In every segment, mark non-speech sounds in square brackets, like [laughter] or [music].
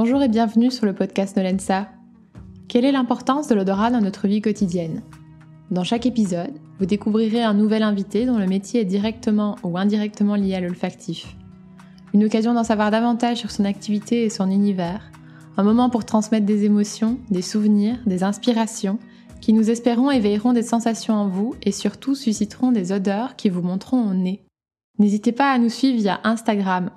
Bonjour et bienvenue sur le podcast Nolensa. Quelle est l'importance de l'odorat dans notre vie quotidienne? Dans chaque épisode, vous découvrirez un nouvel invité dont le métier est directement ou indirectement lié à l'olfactif. Une occasion d'en savoir davantage sur son activité et son univers. Un moment pour transmettre des émotions, des souvenirs, des inspirations qui nous espérons éveilleront des sensations en vous et surtout susciteront des odeurs qui vous montreront au nez. N'hésitez pas à nous suivre via Instagram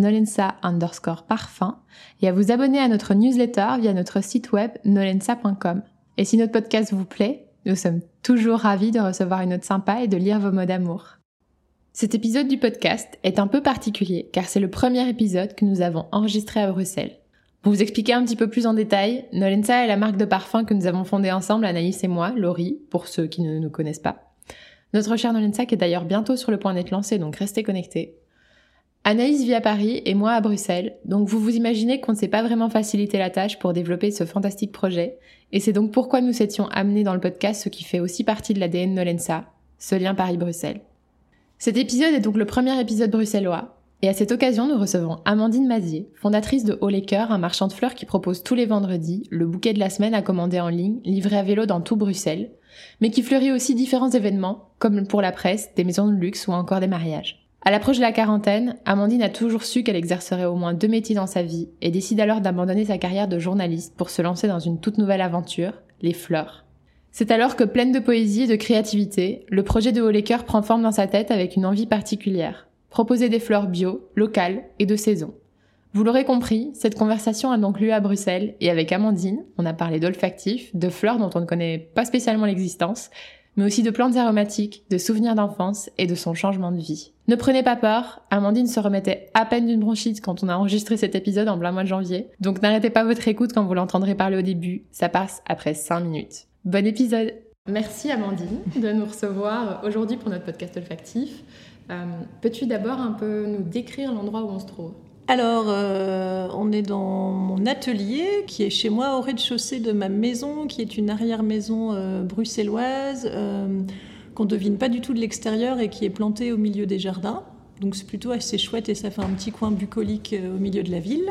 nolensa underscore parfum et à vous abonner à notre newsletter via notre site web nolensa.com. Et si notre podcast vous plaît, nous sommes toujours ravis de recevoir une note sympa et de lire vos mots d'amour. Cet épisode du podcast est un peu particulier car c'est le premier épisode que nous avons enregistré à Bruxelles. Pour vous expliquer un petit peu plus en détail, Nolensa est la marque de parfum que nous avons fondée ensemble, Anaïs et moi, Laurie, pour ceux qui ne nous connaissent pas. Notre cher Nolensac est d'ailleurs bientôt sur le point d'être lancé, donc restez connectés. Anaïs vit à Paris et moi à Bruxelles, donc vous vous imaginez qu'on ne s'est pas vraiment facilité la tâche pour développer ce fantastique projet, et c'est donc pourquoi nous s'étions amenés dans le podcast ce qui fait aussi partie de l'ADN Nolensa, ce lien Paris-Bruxelles. Cet épisode est donc le premier épisode bruxellois, et à cette occasion nous recevons Amandine Mazier, fondatrice de Haut les un marchand de fleurs qui propose tous les vendredis le bouquet de la semaine à commander en ligne, livré à vélo dans tout Bruxelles, mais qui fleurit aussi différents événements, comme pour la presse, des maisons de luxe ou encore des mariages. À l'approche de la quarantaine, Amandine a toujours su qu'elle exercerait au moins deux métiers dans sa vie et décide alors d'abandonner sa carrière de journaliste pour se lancer dans une toute nouvelle aventure, les fleurs. C'est alors que pleine de poésie et de créativité, le projet de Haut prend forme dans sa tête avec une envie particulière. Proposer des fleurs bio, locales et de saison. Vous l'aurez compris, cette conversation a donc lieu à Bruxelles et avec Amandine, on a parlé d'olfactif, de fleurs dont on ne connaît pas spécialement l'existence, mais aussi de plantes aromatiques, de souvenirs d'enfance et de son changement de vie. Ne prenez pas peur, Amandine se remettait à peine d'une bronchite quand on a enregistré cet épisode en plein mois de janvier, donc n'arrêtez pas votre écoute quand vous l'entendrez parler au début, ça passe après 5 minutes. Bon épisode Merci Amandine de nous recevoir aujourd'hui pour notre podcast olfactif. Euh, peux-tu d'abord un peu nous décrire l'endroit où on se trouve? Alors, euh, on est dans mon atelier qui est chez moi au rez-de-chaussée de ma maison, qui est une arrière-maison euh, bruxelloise euh, qu'on devine pas du tout de l'extérieur et qui est plantée au milieu des jardins. Donc c'est plutôt assez chouette et ça fait un petit coin bucolique au milieu de la ville.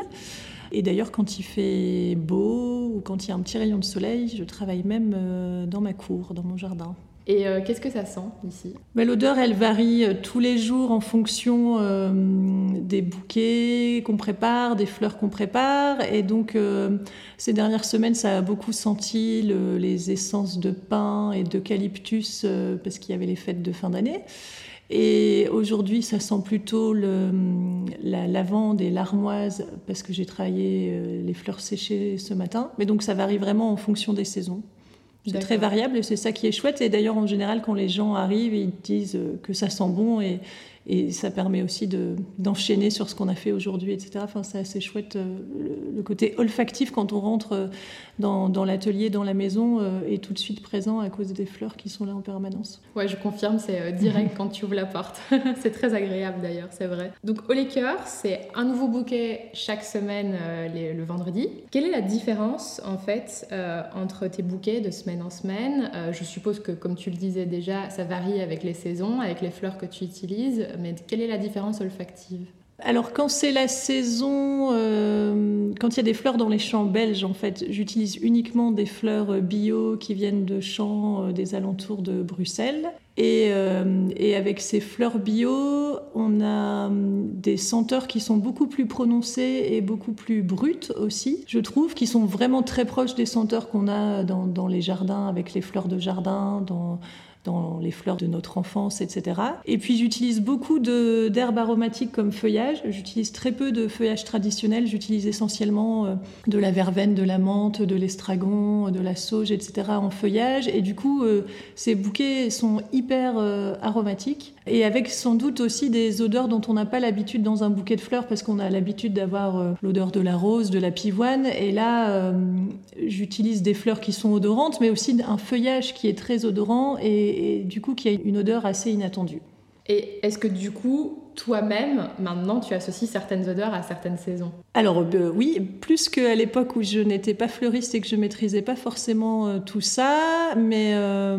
Et d'ailleurs, quand il fait beau ou quand il y a un petit rayon de soleil, je travaille même dans ma cour, dans mon jardin. Et euh, qu'est-ce que ça sent ici? Bah, L'odeur, elle varie euh, tous les jours en fonction euh, des bouquets qu'on prépare, des fleurs qu'on prépare. Et donc, ces dernières semaines, ça a beaucoup senti les essences de pin et d'eucalyptus parce qu'il y avait les fêtes de fin d'année. Et aujourd'hui, ça sent plutôt la lavande et l'armoise parce que j'ai travaillé les fleurs séchées ce matin. Mais donc, ça varie vraiment en fonction des saisons. C'est très variable et c'est ça qui est chouette. Et d'ailleurs, en général, quand les gens arrivent, ils disent que ça sent bon et, et ça permet aussi d'enchaîner sur ce qu'on a fait aujourd'hui, etc. Enfin, c'est assez chouette. Euh, le, côté olfactif, quand on rentre euh, dans, l'atelier, dans la maison, euh, est tout de suite présent à cause des fleurs qui sont là en permanence. Ouais, je confirme, c'est direct quand tu ouvres la porte. [laughs] c'est très agréable d'ailleurs, c'est vrai. Donc, au c'est un nouveau bouquet chaque semaine le vendredi. Quelle est la différence, en fait, entre tes bouquets de semaine en semaine? Je suppose que, comme tu le disais déjà, ça varie avec les saisons, avec les fleurs que tu utilises mais quelle est la différence olfactive alors quand c'est la saison, euh, quand il y a des fleurs dans les champs belges, en fait, j'utilise uniquement des fleurs bio qui viennent de champs euh, des alentours de Bruxelles. Et, euh, avec ces fleurs bio, on a des senteurs qui sont beaucoup plus prononcées et beaucoup plus brutes aussi, je trouve, qui sont vraiment très proches des senteurs qu'on a dans, dans les jardins avec les fleurs de jardin, dans dans les fleurs de notre enfance, etc. Et puis j'utilise beaucoup d'herbes aromatiques comme feuillage. J'utilise très peu de feuillage traditionnel. J'utilise essentiellement euh, de la verveine, de la menthe, de l'estragon, de la sauge, etc. en feuillage. Et du coup, euh, ces bouquets sont hyper euh, aromatiques et avec sans doute aussi des odeurs dont on n'a pas l'habitude dans un bouquet de fleurs parce qu'on a l'habitude d'avoir l'odeur de la rose, de la pivoine. Et là, j'utilise des fleurs qui sont odorantes, mais aussi un feuillage qui est très odorant et et, du coup qui a une odeur assez inattendue. Et est-ce que du coup, toi-même, maintenant, tu associes certaines odeurs à certaines saisons Alors euh, oui, plus qu'à l'époque où je n'étais pas fleuriste et que je maîtrisais pas forcément euh, tout ça, mais, euh,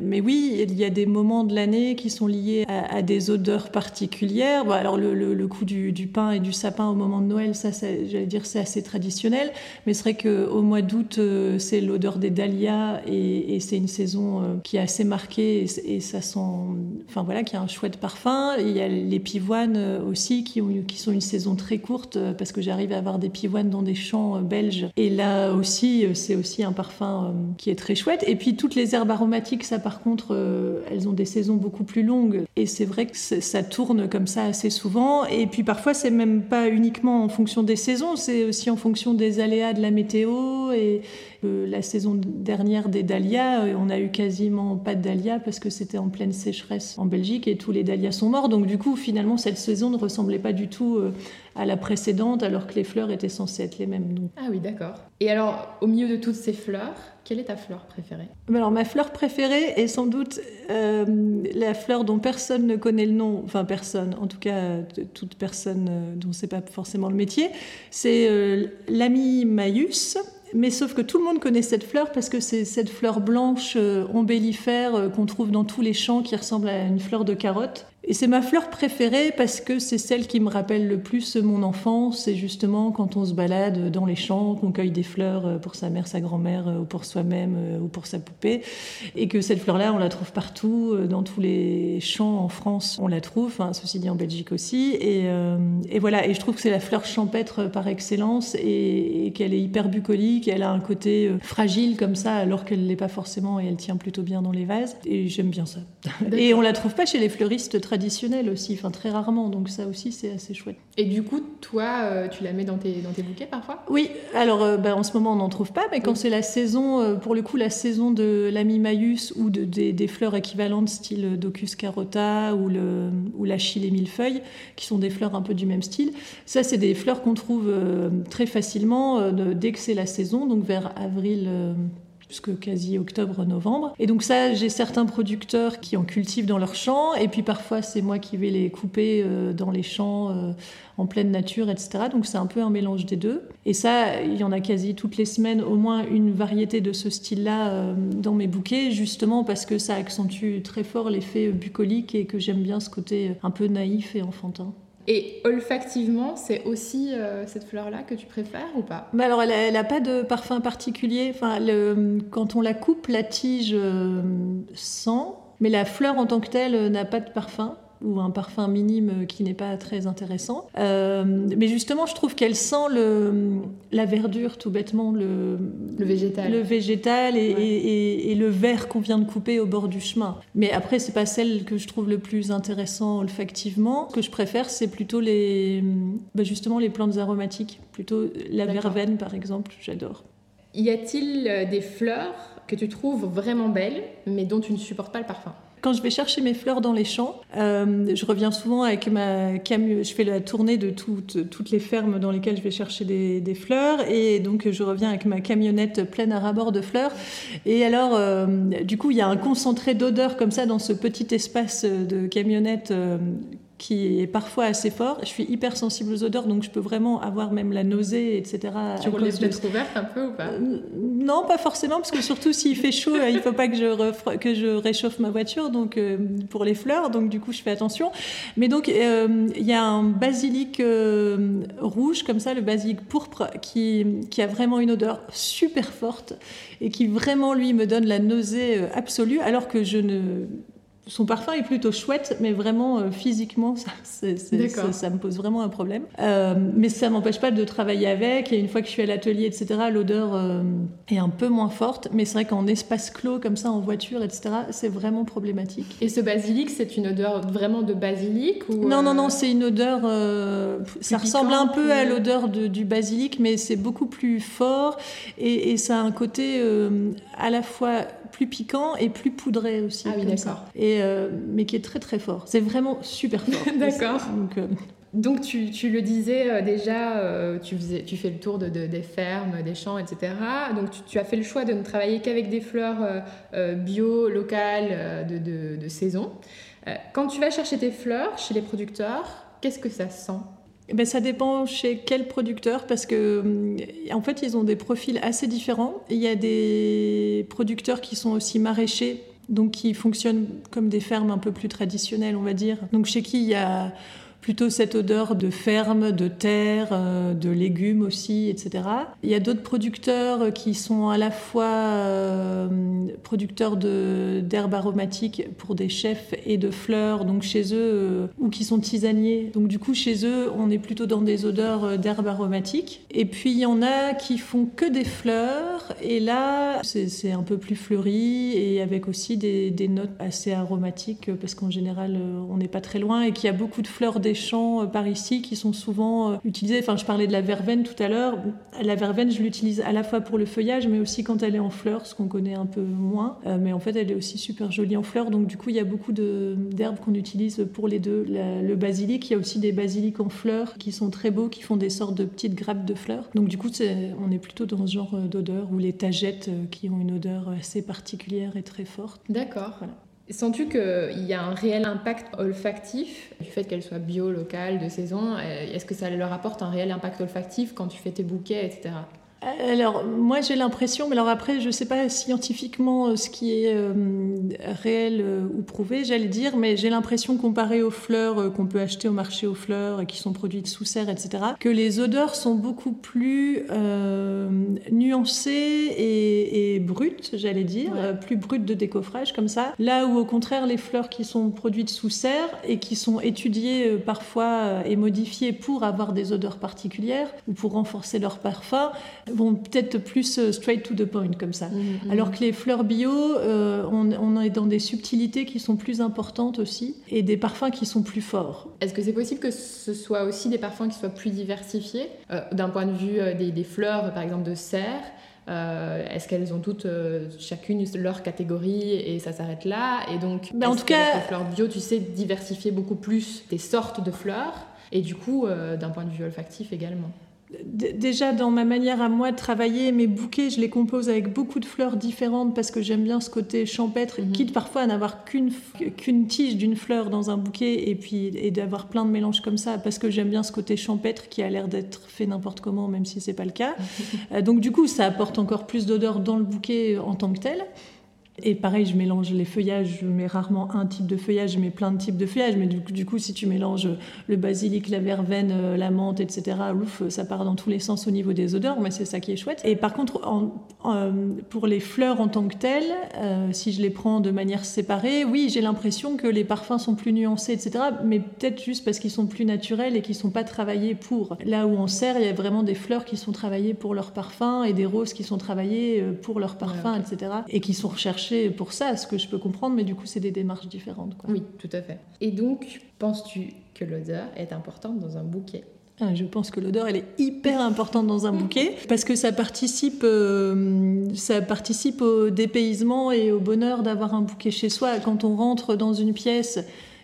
mais oui, il y a des moments de l'année qui sont liés à, des odeurs particulières. Bon, alors le, le, coup du, du, pain et du sapin au moment de Noël, ça, j'allais dire, c'est assez traditionnel, mais c'est vrai qu'au mois d'août, c'est l'odeur des dahlias et, c'est une saison qui est assez marquée et, et, ça sent, enfin voilà, qui a un chouette parfum. Il y a les pivoines euh, aussi, qui, ont, qui sont une saison très courte, euh, parce que j'arrive à avoir des pivoines dans des champs euh, belges. Et là aussi, c'est aussi un parfum qui est très chouette. Et puis toutes les herbes aromatiques, ça par contre, elles ont des saisons beaucoup plus longues. Et c'est vrai que ça tourne comme ça assez souvent. Et puis parfois, c'est même pas uniquement en fonction des saisons, c'est aussi en fonction des aléas de la météo et, la saison dernière des dahlias, euh, on a eu quasiment pas de dahlias parce que c'était en pleine sécheresse en Belgique et tous les dahlias sont morts. Donc du coup, finalement, cette saison ne ressemblait pas du tout euh, à la précédente alors que les fleurs étaient censées être les mêmes. Ah oui, d'accord. Et alors, au milieu de toutes ces fleurs, quelle est ta fleur préférée? Alors ma fleur préférée est sans doute euh, la fleur dont personne ne connaît le nom, enfin personne, en tout cas toute personne dont c'est pas forcément le métier, c'est l'ami Maïus mais sauf que tout le monde connaît cette fleur parce que c'est cette fleur blanche euh, ombellifère euh, qu'on trouve dans tous les champs qui ressemble à une fleur de carotte. Et c'est ma fleur préférée parce que c'est celle qui me rappelle le plus mon enfance. C'est justement quand on se balade dans les champs, qu'on cueille des fleurs euh, pour sa mère, sa grand-mère, ou pour soi-même, ou pour sa poupée. Et que cette fleur-là, on la trouve partout, dans tous les champs en France, on la trouve. Enfin, ceci dit en Belgique aussi. Et, et voilà. Et je trouve que c'est la fleur champêtre par excellence et, et qu'elle est hyper bucolique elle a un côté euh, fragile comme ça, alors qu'elle ne l'est pas forcément et elle tient plutôt bien dans les vases. Et j'aime bien ça. Et on la trouve pas chez les fleuristes traditionnels aussi, enfin très rarement. Donc ça aussi, c'est assez chouette. Et du coup, toi, euh, tu la mets dans tes, dans tes bouquets parfois? Oui. Alors, euh, ben, en ce moment, on n'en trouve pas, mais quand c'est la saison, pour le coup, la saison de l'amimaius ou de, des, fleurs équivalentes, style Docus carota ou, le, ou l'achille et millefeuille, qui sont des fleurs un peu du même style, ça, c'est des fleurs qu'on trouve très facilement dès que c'est la saison donc vers avril euh, jusque quasi octobre-novembre. Et donc ça, j'ai certains producteurs qui en cultivent dans leurs champs, et puis parfois c'est moi qui vais les couper euh, dans les champs euh, en pleine nature, etc. Donc c'est un peu un mélange des deux. Et ça, il y en a quasi toutes les semaines au moins une variété de ce style-là dans mes bouquets, justement parce que ça accentue très fort l'effet bucolique et que j'aime bien ce côté un peu naïf et enfantin. Et olfactivement, c'est aussi euh, cette fleur-là que tu préfères ou pas? Bah Alors, elle n'a pas de parfum particulier. Enfin, quand on la coupe, la tige euh, sent, mais la fleur en tant que telle n'a pas de parfum ou un parfum minime qui n'est pas très intéressant. Euh, mais justement, je trouve qu'elle sent le, la verdure, tout bêtement, le, le végétal, le végétal et, et, le vert qu'on vient de couper au bord du chemin. Mais après, c'est pas celle que je trouve le plus intéressant olfactivement. Ce que je préfère, c'est plutôt les, bah, justement les plantes aromatiques, plutôt la verveine par exemple, j'adore. Y a-t-il euh, des fleurs que tu trouves vraiment belles, mais dont tu ne supportes pas le parfum? Quand je vais chercher mes fleurs dans les champs, euh, je reviens souvent avec ma camion. Je fais la tournée de toutes, les fermes dans lesquelles je vais chercher des, fleurs. Et donc, je reviens avec ma camionnette pleine à rabord de fleurs. Et alors, euh, du coup, il y a un concentré d'odeur comme ça dans ce petit espace de camionnette euh, qui est parfois assez fort. Je suis hyper sensible aux odeurs, donc je peux vraiment avoir même la nausée, etc. Tu roules les fenêtres ouvertes un peu ou pas? Euh, Non, pas forcément, parce que surtout s'il fait chaud, euh, il ne faut pas que je, que je réchauffe ma voiture donc euh, pour les fleurs, donc du coup je fais attention. Mais donc il y a un basilic rouge, comme ça, le basilic pourpre, qui, qui a vraiment une odeur super forte et qui vraiment, lui, me donne la nausée absolue, alors que je ne son parfum est plutôt chouette, mais vraiment euh, physiquement, ça, ça, me pose vraiment un problème. Euh, mais ça m'empêche pas de travailler avec. Et une fois que je suis à l'atelier, etc., l'odeur euh, est un peu moins forte. Mais c'est vrai qu'en espace clos, comme ça, en voiture, etc., c'est vraiment problématique. Et ce basilic, c'est une odeur vraiment de basilic ou Non, non, non, c'est une odeur. ça ressemble un peu à l'odeur du basilic, mais c'est beaucoup plus fort et, et, ça a un côté à la fois plus piquant et plus poudré aussi. Ah oui, d'accord. Et euh, mais qui est très très fort. C'est vraiment super fort. [laughs] d'accord. Donc, euh, donc tu, tu, le disais euh, déjà, tu, faisais, tu fais le tour de, des fermes, des champs, etc. Donc tu, tu, as fait le choix de ne travailler qu'avec des fleurs bio, locales, de, saison. quand tu vas chercher tes fleurs chez les producteurs, qu'est-ce que ça sent? Ben, ça dépend chez quel producteur parce que en fait ils ont des profils assez différents. Il y a des producteurs qui sont aussi maraîchers donc qui fonctionnent comme des fermes un peu plus traditionnelles on va dire. Donc chez qui il y a plutôt cette odeur de ferme, de terre, euh, de légumes aussi, etc. Il y a d'autres producteurs qui sont à la fois euh, producteurs d'herbes aromatiques pour des chefs et de fleurs, donc chez eux, euh, ou qui sont tisaniers. Donc du coup, chez eux, on est plutôt dans des odeurs d'herbes aromatiques. Et puis il y en a qui font que des fleurs, et là, c'est un peu plus fleuri et avec aussi des, notes assez aromatiques, parce qu'en général, on n'est pas très loin et qu'il y a beaucoup de fleurs des champs euh, par ici qui sont souvent euh, utilisés. Enfin, je parlais de la verveine tout à l'heure. La verveine, je l'utilise à la fois pour le feuillage, mais aussi quand elle est en fleurs, ce qu'on connaît un peu moins. Euh, mais en fait, elle est aussi super jolie en fleurs. Donc, du coup, il y a beaucoup d'herbes qu'on utilise pour les deux. le basilic, il y a aussi des basiliques en fleurs qui sont très beaux, qui font des sortes de petites grappes de fleurs. Donc, du coup, on est plutôt dans ce genre d'odeur, ou les tagettes qui ont une odeur assez particulière et très forte. D'accord. Voilà. Sens-tu qu'il y a un réel impact olfactif du fait qu'elle soit bio, locale, de saison Est-ce que ça leur apporte un réel impact olfactif quand tu fais tes bouquets, etc. Alors, moi j'ai l'impression, mais alors après, je ne sais pas scientifiquement euh, ce qui est euh, réel euh, ou prouvé, j'allais dire, mais j'ai l'impression, comparé aux fleurs qu'on peut acheter au marché aux fleurs et qui sont produites sous serre, etc., que les odeurs sont beaucoup plus nuancées et, brutes, j'allais dire, plus brutes de décoffrage comme ça. Là où, au contraire, les fleurs qui sont produites sous serre et qui sont étudiées parfois et modifiées pour avoir des odeurs particulières ou pour renforcer leur parfum, vont peut-être plus euh, straight to the point comme ça. Mmh, mmh. Alors que les fleurs bio, euh, on, est dans des subtilités qui sont plus importantes aussi et des parfums qui sont plus forts. Est-ce que c'est possible que ce soit aussi des parfums qui soient plus diversifiés euh, d'un point de vue des, fleurs, par exemple de serre Est-ce qu'elles ont toutes chacune leur catégorie et ça s'arrête là Et donc, ben, en tout cas, les fleurs bio, tu sais diversifier beaucoup plus des sortes de fleurs et du coup, d'un point de vue olfactif également? Déjà dans ma manière à moi de travailler, mes bouquets, je les compose avec beaucoup de fleurs différentes parce que j'aime bien ce côté champêtre, mhm. quitte parfois à n'avoir qu'une qu'une tige d'une fleur dans un bouquet et puis et d'avoir plein de mélanges comme ça parce que j'aime bien ce côté champêtre qui a l'air d'être fait n'importe comment même si c'est pas le cas. [laughs] Euh, donc du coup, ça apporte encore plus d'odeur dans le bouquet en tant que tel. Et pareil, je mélange les feuillages, je mets rarement un type de feuillage, je mets plein de types de feuillages. Mais du, coup, si tu mélanges le basilic, la verveine, euh, la menthe, etc., ouf, ça part dans tous les sens au niveau des odeurs, mais c'est ça qui est chouette. Et par contre, pour les fleurs en tant que telles, euh, si je les prends de manière séparée, oui, j'ai l'impression que les parfums sont plus nuancés, etc., mais peut-être juste parce qu'ils sont plus naturels et qu'ils sont pas travaillés pour. Là où en serre, il y a vraiment des fleurs qui sont travaillées pour leur parfum et des roses qui sont travaillées euh, pour leur parfum, etc., et qui sont recherchées pour ça, ce que je peux comprendre, mais du coup, c'est des démarches différentes. Oui, tout à fait. Et donc, penses-tu que l'odeur est importante dans un bouquet? Ah, je pense que l'odeur, elle est hyper importante dans un bouquet parce que ça participe, euh, ça participe au dépaysement et au bonheur d'avoir un bouquet chez soi. Quand on rentre dans une pièce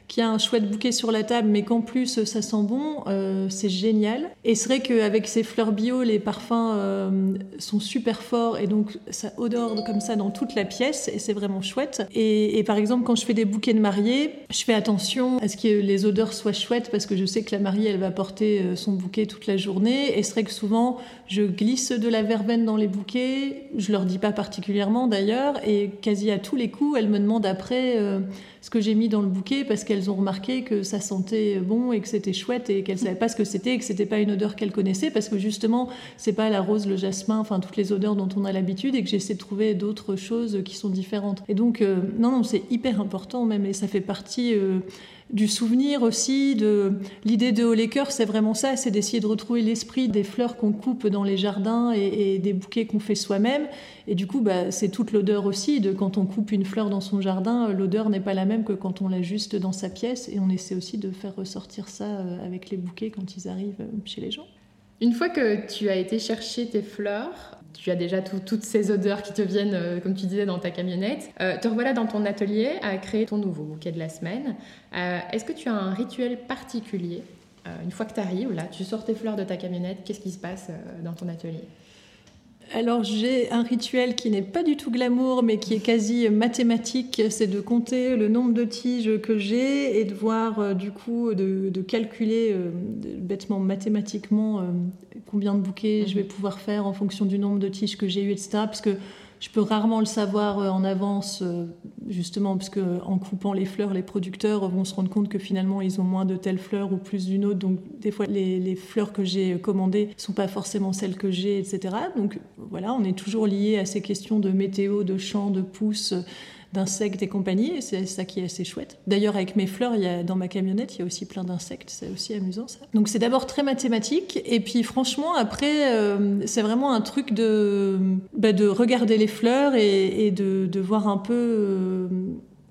qui a un chouette bouquet sur la table, mais qu'en plus ça sent bon, euh, c'est génial. Et c'est vrai qu'avec ces fleurs bio, les parfums euh, sont super forts et donc ça odore comme ça dans toute la pièce et c'est vraiment chouette. Et, par exemple, quand je fais des bouquets de mariée, je fais attention à ce que les odeurs soient chouettes parce que je sais que la mariée, elle va porter euh, son bouquet toute la journée. Et c'est vrai que souvent, je glisse de la verveine dans les bouquets. Je leur dis pas particulièrement d'ailleurs. Et quasi à tous les coups, elles me demandent après ce que j'ai mis dans le bouquet parce qu'elles ont remarqué que ça sentait bon et que c'était chouette et qu'elles savaient pas ce que c'était et que c'était pas une odeur qu'elles connaissaient parce que justement c'est pas la rose, le jasmin, enfin toutes les odeurs dont on a l'habitude et que j'essaie de trouver d'autres choses qui sont différentes. Et donc euh, non non c'est hyper important même et ça fait partie euh, du souvenir aussi, de l'idée de Cœurs, c'est vraiment ça, c'est d'essayer de retrouver l'esprit des fleurs qu'on coupe dans les jardins et, des bouquets qu'on fait soi-même. Et du coup, bah, c'est toute l'odeur aussi de quand on coupe une fleur dans son jardin, l'odeur n'est pas la même que quand on l'a juste dans sa pièce. Et on essaie aussi de faire ressortir ça euh, avec les bouquets quand ils arrivent euh, chez les gens. Une fois que tu as été chercher tes fleurs, tu as déjà toutes ces odeurs qui te viennent, euh, comme tu disais, dans ta camionnette. Euh, te revoilà dans ton atelier à créer ton nouveau bouquet de la semaine. Euh, est-ce que tu as un rituel particulier Une fois que tu arrives, là, tu sors tes fleurs de ta camionnette, qu'est-ce qui se passe dans ton atelier? Alors j'ai un rituel qui n'est pas du tout glamour mais qui est quasi mathématique, c'est de compter le nombre de tiges que j'ai et de voir euh, du coup de, calculer euh, bêtement mathématiquement euh, combien de bouquets je vais mhm. pouvoir faire en fonction du nombre de tiges que j'ai eu, etc. Parce que je peux rarement le savoir euh, en avance, euh, justement, parce qu'en coupant les fleurs, les producteurs vont se rendre compte que finalement, ils ont moins de telle fleur ou plus d'une autre. Donc, des fois, les, fleurs que j'ai commandées ne sont pas forcément celles que j'ai, etc. Donc, voilà, on est toujours lié à ces questions de météo, de champ, de pouces d'insectes et compagnie, et c'est ça qui est assez chouette. D'ailleurs, avec mes fleurs, il dans ma camionnette, il y a aussi plein d'insectes, c'est aussi amusant ça. Donc c'est d'abord très mathématique, et puis franchement, après, euh, c'est vraiment un truc de, bah, de regarder les fleurs et, de, de, voir un peu... Euh,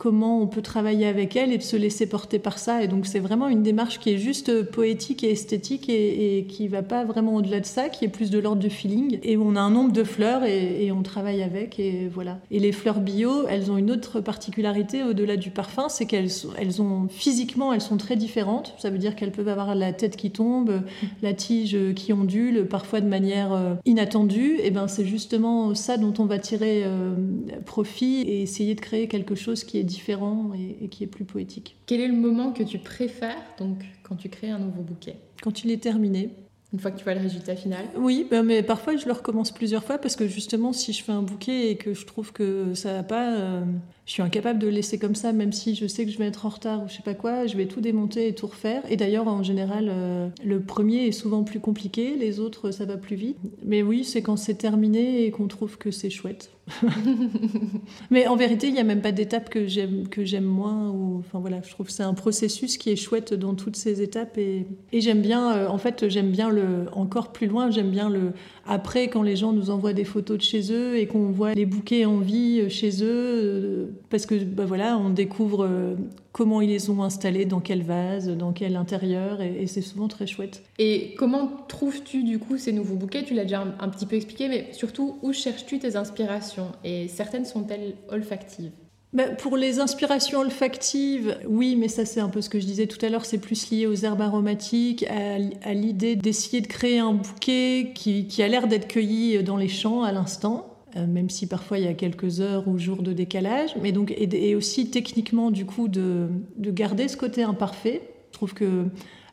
comment on peut travailler avec elle et de se laisser porter par ça. Et donc c'est vraiment une démarche qui est juste poétique et esthétique et, qui va pas vraiment au-delà de ça, qui est plus de l'ordre du feeling. Et on a un nombre de fleurs et, on travaille avec et voilà. Et les fleurs bio, elles ont une autre particularité au-delà du parfum, c'est qu'elles elles ont physiquement, elles sont très différentes. Ça veut dire qu'elles peuvent avoir la tête qui tombe, la tige qui ondule, parfois de manière euh, inattendue. Et ben c'est justement ça dont on va tirer euh, profit et essayer de créer quelque chose qui est différent et, qui est plus poétique. Quel est le moment que tu préfères donc quand tu crées un nouveau bouquet? Quand il est terminé. Une fois que tu vois le résultat final? Oui, ben, mais parfois je le recommence plusieurs fois parce que justement, si je fais un bouquet et que je trouve que ça va pas, euh, je suis incapable de le laisser comme ça, même si je sais que je vais être en retard ou je sais pas quoi, je vais tout démonter et tout refaire. Et d'ailleurs, en général, euh, le premier est souvent plus compliqué, les autres, ça va plus vite. Mais oui, c'est quand c'est terminé et qu'on trouve que c'est chouette. [laughs] Mais en vérité, il n'y a même pas d'étape que j'aime que j'aime moins. Ou, enfin voilà, je trouve que c'est un processus qui est chouette dans toutes ces étapes et, et j'aime bien. Euh, en fait, j'aime bien le encore plus loin. J'aime bien le après quand les gens nous envoient des photos de chez eux et qu'on voit les bouquets en vie euh, chez eux, euh, parce que bah voilà, on découvre comment ils les ont installés, dans quel vase, dans quel intérieur, et, c'est souvent très chouette. Et comment trouves-tu du coup ces nouveaux bouquets? Tu l'as déjà un, petit peu expliqué, mais surtout où cherches-tu tes inspirations? Et certaines sont-elles olfactives? Ben, pour les inspirations olfactives, oui, mais ça c'est un peu ce que je disais tout à l'heure, c'est plus lié aux herbes aromatiques, à, l'idée d'essayer de créer un bouquet qui, a l'air d'être cueilli dans les champs à l'instant. Euh, même si parfois il y a quelques heures ou jours de décalage, mais donc et, aussi techniquement du coup de, de, garder ce côté imparfait. Je trouve que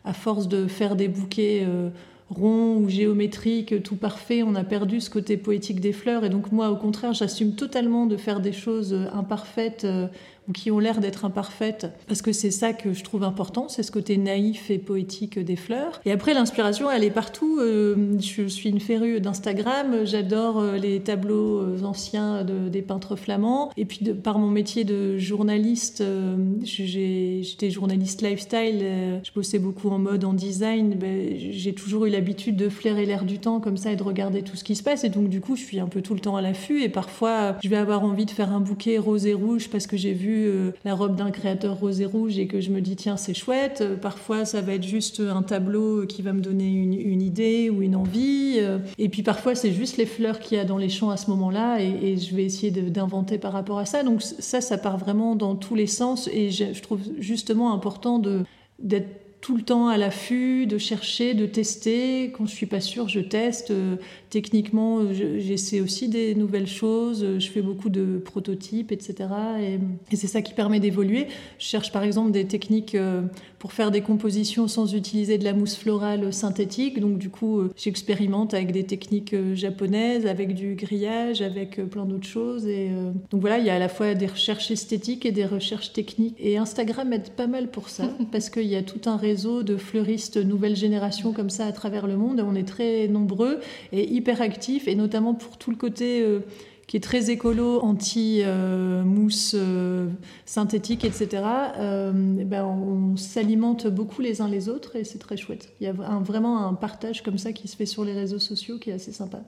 à force de faire des bouquets euh, ronds ou géométriques, tout parfait, on a perdu ce côté poétique des fleurs. Et donc moi, au contraire, j'assume totalement de faire des choses imparfaites qui ont l'air d'être imparfaites, parce que c'est ça que je trouve important, c'est ce côté naïf et poétique des fleurs. Et après, l'inspiration, elle est partout. Euh, je suis une férue d'Instagram, j'adore euh, les tableaux euh, anciens de, des peintres flamands. Et puis, par mon métier de journaliste, j'étais journaliste lifestyle, je bossais beaucoup en mode, en design. Ben, j'ai toujours eu l'habitude de flairer l'air du temps comme ça et de regarder tout ce qui se passe. Et donc, du coup, je suis un peu tout le temps à l'affût. Et parfois, je vais avoir envie de faire un bouquet rose et rouge parce que j'ai vu euh, la robe d'un créateur rose et rouge et que je me dis tiens c'est chouette. Euh, parfois ça va être juste un tableau qui va me donner une, idée ou une envie. Euh, et puis parfois c'est juste les fleurs qu'il y a dans les champs à ce moment-là et, je vais essayer d'inventer par rapport à ça. Donc ça, ça part vraiment dans tous les sens et je, trouve justement important d'être tout le temps à l'affût, de chercher, de tester. Quand je suis pas sûre, je teste. Techniquement, j'essaie aussi des nouvelles choses. Je fais beaucoup de prototypes, etc. Et, c'est ça qui permet d'évoluer. Je cherche par exemple des techniques euh, pour faire des compositions sans utiliser de la mousse florale synthétique. Donc du coup, euh, j'expérimente avec des techniques euh, japonaises, avec du grillage, avec plein d'autres choses. Et donc voilà, il y a à la fois des recherches esthétiques et des recherches techniques. Et Instagram aide pas mal pour ça [laughs] parce qu'il y a tout un réseau de fleuristes nouvelle génération comme ça à travers le monde. On est très nombreux et hyper actifs, et notamment pour tout le côté euh, qui est très écolo, anti-mousse euh, synthétique, etc. Euh, ben on s'alimente beaucoup les uns les autres et c'est très chouette. Il y a vraiment un partage comme ça qui se fait sur les réseaux sociaux qui est assez sympa.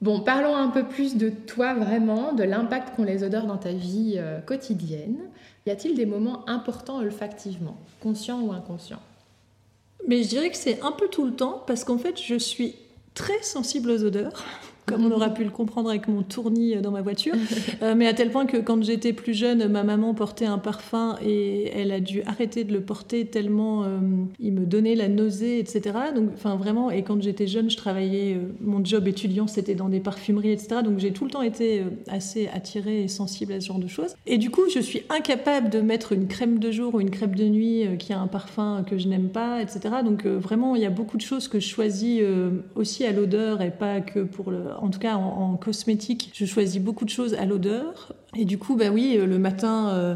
Bon, parlons un peu plus de toi vraiment, de l'impact qu'ont les odeurs dans ta vie quotidienne. Y a-t-il des moments importants olfactivement, conscients ou inconscients? Mais je dirais que c'est un peu tout le temps parce qu'en fait, je suis très sensible aux odeurs. Comme on aura pu le comprendre avec mon tournis dans ma voiture. [laughs] mais à tel point que quand j'étais plus jeune, ma maman portait un parfum et elle a dû arrêter de le porter tellement il me donnait la nausée, etc. Donc, enfin vraiment, et quand j'étais jeune, je travaillais, mon job étudiant, c'était dans des parfumeries, etc. Donc j'ai tout le temps été assez attirée et sensible à ce genre de choses. Et du coup, je suis incapable de mettre une crème de jour ou une crème de nuit qui a un parfum que je n'aime pas, etc. Donc vraiment, il y a beaucoup de choses que je choisis aussi à l'odeur et pas que pour le. En tout cas, en, cosmétique, je choisis beaucoup de choses à l'odeur. Et du coup, bah oui, le matin. Euh,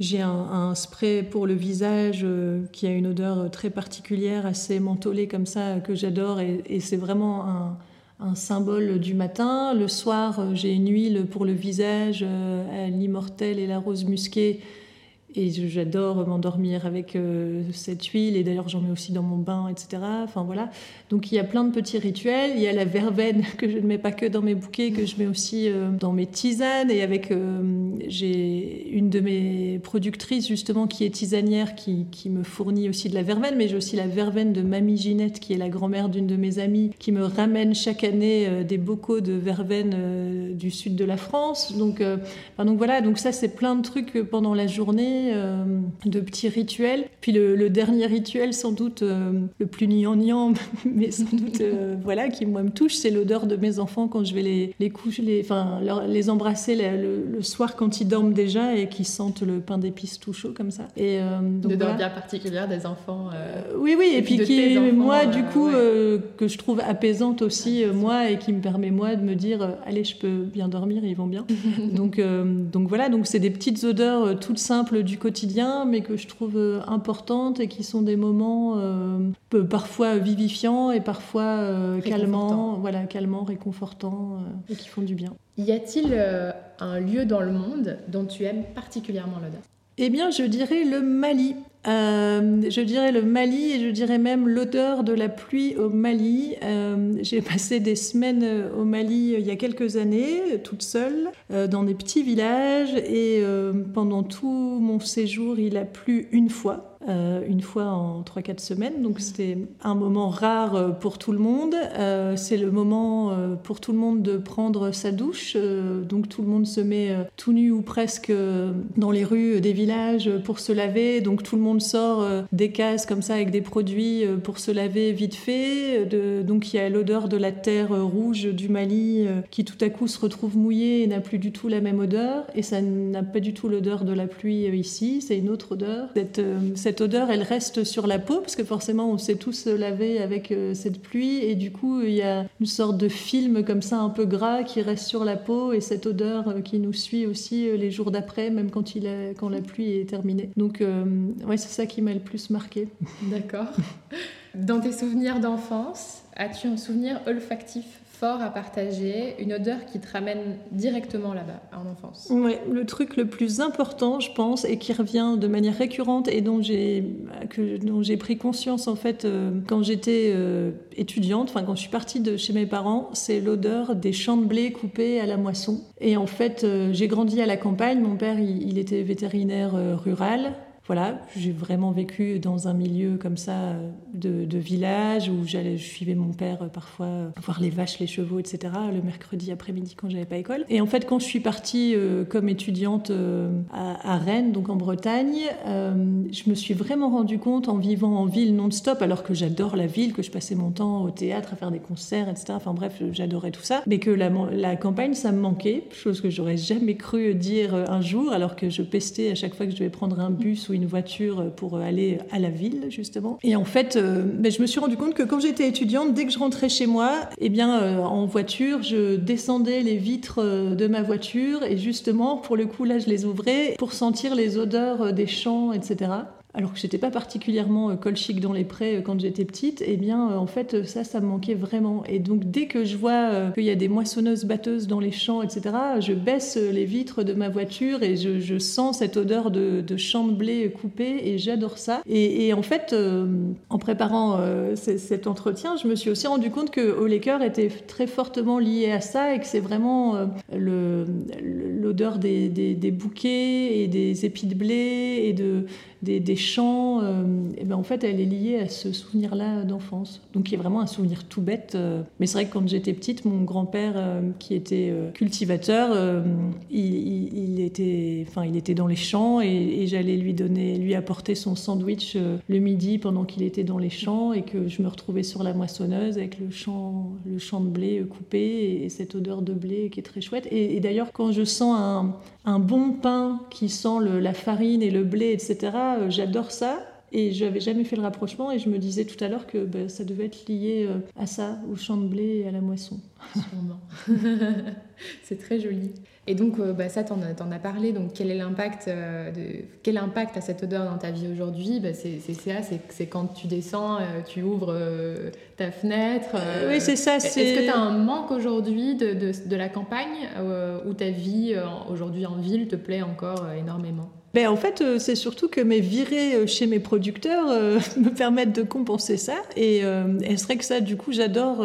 j'ai un, spray pour le visage euh, qui a une odeur très particulière, assez mentholée comme ça, que j'adore. Et, c'est vraiment un, symbole du matin. Le soir, euh, j'ai une huile pour le visage, l'immortel et la rose musquée et j'adore m'endormir avec euh, cette huile, et d'ailleurs j'en mets aussi dans mon bain, etc. Enfin voilà. Donc il y a plein de petits rituels. Il y a la verveine [laughs] que je ne mets pas que dans mes bouquets, que je mets aussi euh, dans mes tisanes. Et avec, euh, j'ai une de mes productrices justement qui est tisanière, qui, qui, me fournit aussi de la verveine, mais j'ai aussi la verveine de Mamie Ginette, qui est la grand-mère d'une de mes amies, qui me ramène chaque année des bocaux de verveine du sud de la France. Donc, donc voilà, donc ça c'est plein de trucs pendant la journée euh, de petits rituels. Puis le, dernier rituel, sans doute euh, le plus gnangnan, [laughs] mais sans doute euh, voilà, qui moi me touche, c'est l'odeur de mes enfants quand je vais les, les coucher, les, enfin, les embrasser le, soir quand ils dorment déjà et qui sentent le pain d'épices tout chaud comme ça. Et donc, de bien particulière des enfants. oui, oui, et, puis, qui, moi, du coup, que je trouve apaisante aussi, moi, et qui me permet moi de me dire, allez, je peux bien dormir, ils vont bien. [laughs] donc, donc voilà, donc c'est des petites odeurs toutes simples du quotidien, mais que je trouve euh, importantes et qui sont des moments euh, parfois vivifiants et parfois euh, calmants, voilà, calmants, réconfortants et qui font du bien. Y a-t-il un lieu dans le monde dont tu aimes particulièrement l'odeur? Eh bien, je dirais le Mali. Euh, je dirais le Mali et je dirais même l'odeur de la pluie au Mali. Euh, j'ai passé des semaines au Mali euh, il y a quelques années, toute seule, dans des petits villages et pendant tout mon séjour, il a plu une fois. Euh, une fois en 3-4 semaines. Donc c'était un moment rare euh, pour tout le monde. Euh, c'est le moment pour tout le monde de prendre sa douche. donc tout le monde se met tout nu ou presque dans les rues des villages pour se laver. Donc tout le monde sort des cases comme ça avec des produits pour se laver vite fait. donc il y a l'odeur de la terre rouge du Mali qui tout à coup se retrouve mouillée et n'a plus du tout la même odeur. Et ça n'a pas du tout l'odeur de la pluie ici. C'est une autre odeur. Odeur, elle reste sur la peau, parce que forcément, on s'est tous lavé avec euh, cette pluie, et du coup, il y a une sorte de film comme ça, un peu gras, qui reste sur la peau, et cette odeur euh, qui nous suit aussi euh, les jours d'après, même quand, il quand la pluie est terminée. Donc, ouais, c'est ça qui m'a le plus marqué. D'accord. Dans tes souvenirs d'enfance, as-tu un souvenir olfactif fort à partager, une odeur qui te ramène directement là-bas, en enfance. Oui, le truc le plus important, je pense, et qui revient de manière récurrente et dont j'ai dont j'ai pris conscience en fait euh, quand j'étais euh, étudiante, enfin quand je suis partie de chez mes parents, c'est l'odeur des champs de blé coupés à la moisson. Et en fait, euh, j'ai grandi à la campagne. Mon père, il était vétérinaire rural voilà, j'ai vraiment vécu dans un milieu comme ça de, village où je suivais mon père euh, parfois euh, voir les vaches, les chevaux, etc. le mercredi après-midi quand j'avais pas école. Et en fait, quand je suis partie euh, comme étudiante à, Rennes, donc en Bretagne, je me suis vraiment rendu compte en vivant en ville non-stop, alors que j'adore la ville, que je passais mon temps au théâtre à faire des concerts, etc. Enfin bref, j'adorais tout ça, mais que la, la campagne, ça me manquait, chose que j'aurais jamais cru dire un jour, alors que je pestais à chaque fois que je devais prendre un bus ou voiture pour aller à la ville, justement. Et en fait, euh, ben, je me suis rendu compte que quand j'étais étudiante, dès que je rentrais chez moi, eh bien, euh, en voiture, je descendais les vitres euh, de ma voiture et justement, pour le coup, là, je les ouvrais pour sentir les odeurs des champs, etc alors que j'étais pas particulièrement euh, colchique dans les prés euh, quand j'étais petite, eh bien, euh, en fait, ça, ça me manquait vraiment. Et donc, dès que je vois qu'il y a des moissonneuses batteuses dans les champs, etc., je baisse les vitres de ma voiture et je, sens cette odeur de, champ de blé coupé et j'adore ça. Et, en fait, en préparant cet entretien, je me suis aussi rendu compte que Laker était très fortement lié à ça et que c'est vraiment l'odeur des, bouquets et des épis de blé et de, des, champs, et ben en fait, elle est liée à ce souvenir-là d'enfance. Donc, il y a vraiment un souvenir tout bête. mais c'est vrai que quand j'étais petite, mon grand-père, qui était cultivateur, il, était, il était dans les champs et, j'allais lui donner, lui apporter son sandwich le midi pendant qu'il était dans les champs et que je me retrouvais sur la moissonneuse avec le champ, le champ de blé coupé et, cette odeur de blé qui est très chouette. Et, d'ailleurs, quand je sens un, un, bon pain qui sent la farine et le blé, etc., euh, j'adore ça. Et je n'avais jamais fait le rapprochement et je me disais tout à l'heure que bah, ça devait être lié euh, à ça, au champ de blé et à la moisson. [laughs] c'est très joli. Et donc, euh, bah, ça, tu en, as parlé. Donc, quel est l'impact de quel impact a cette odeur dans ta vie aujourd'hui? Bah, C'est ça, c'est quand tu descends, tu ouvres ta fenêtre. oui, c'est ça. Est-ce que tu as un manque aujourd'hui de, de, de, la campagne ou ta vie aujourd'hui en ville te plaît encore énormément? Ben, en fait, euh, c'est surtout que mes virées euh, chez mes producteurs euh, [laughs] me permettent de compenser ça. Et, c'est vrai que ça, du coup, j'adore.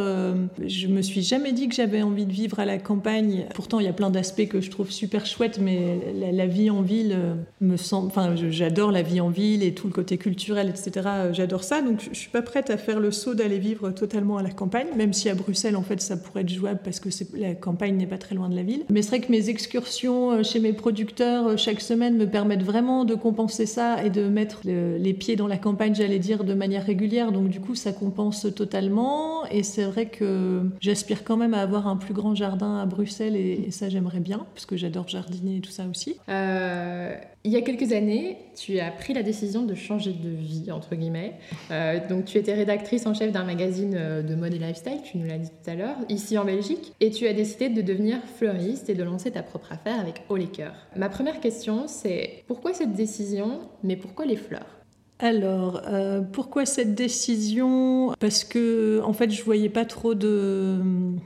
je me suis jamais dit que j'avais envie de vivre à la campagne. Pourtant, il y a plein d'aspects que je trouve super chouettes, mais la, vie en ville me semble. Enfin, j'adore la vie en ville et tout le côté culturel, etc. J'adore ça. Donc, je suis pas prête à faire le saut d'aller vivre totalement à la campagne, même si à Bruxelles, en fait, ça pourrait être jouable parce que la campagne n'est pas très loin de la ville. Mais c'est vrai que mes excursions chez mes producteurs chaque semaine me permettent vraiment de compenser ça et de mettre les pieds dans la campagne, j'allais dire, de manière régulière. Donc du coup, ça compense totalement. Et c'est vrai que j'aspire quand même à avoir un plus grand jardin à Bruxelles et, ça, j'aimerais bien, parce que j'adore jardiner et tout ça aussi. Euh, il y a quelques années, tu as pris la décision de changer de vie, entre guillemets. Euh, donc tu étais rédactrice en chef d'un magazine euh, de mode et lifestyle, tu nous l'as dit tout à l'heure, ici en Belgique. Et tu as décidé de devenir fleuriste et de lancer ta propre affaire avec Haut Ma première question, c'est pourquoi cette décision, mais pourquoi les fleurs? Alors, euh, pourquoi cette décision? Parce que, en fait, je voyais pas trop de.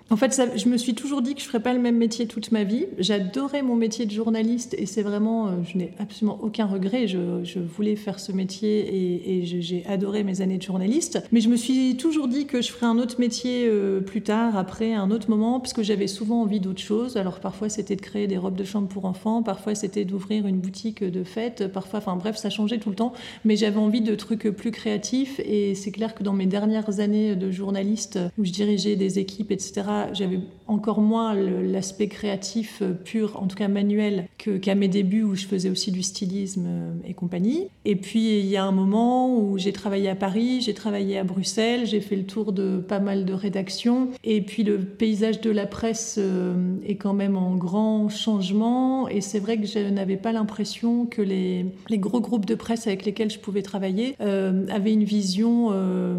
En fait, je me suis toujours dit que je ferais pas le même métier toute ma vie. J'adorais mon métier de journaliste et c'est vraiment, euh, je n'ai absolument aucun regret. Je, voulais faire ce métier et, j'ai adoré mes années de journaliste. Mais je me suis toujours dit que je ferais un autre métier euh, plus tard, après, un autre moment, parce que j'avais souvent envie d'autre chose. Alors, parfois, c'était de créer des robes de chambre pour enfants, parfois, c'était d'ouvrir une boutique de fête, parfois, enfin bref, ça changeait tout le temps. Mais j'avais envie de trucs plus créatifs et c'est clair que dans mes dernières années de journaliste où je dirigeais des équipes, etc., j'avais encore moins l'aspect créatif pur, en tout cas manuel, qu'à mes débuts où je faisais aussi du stylisme euh, et compagnie. Et puis il y a un moment où j'ai travaillé à Paris, j'ai travaillé à Bruxelles, j'ai fait le tour de pas mal de rédactions et puis le paysage de la presse euh, est quand même en grand changement et c'est vrai que je n'avais pas l'impression que les, gros groupes de presse avec lesquels je pouvais travailler euh, avait une vision, euh,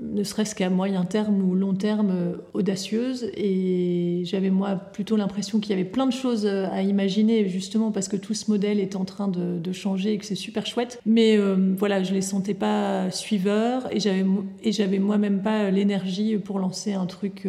ne serait-ce qu'à moyen terme ou long terme, euh, audacieuse. Et j'avais moi plutôt l'impression qu'il y avait plein de choses à imaginer, justement parce que tout ce modèle est en train de, changer et que c'est super chouette. Mais voilà, je les sentais pas suiveurs et j'avais moi-même pas l'énergie pour lancer un truc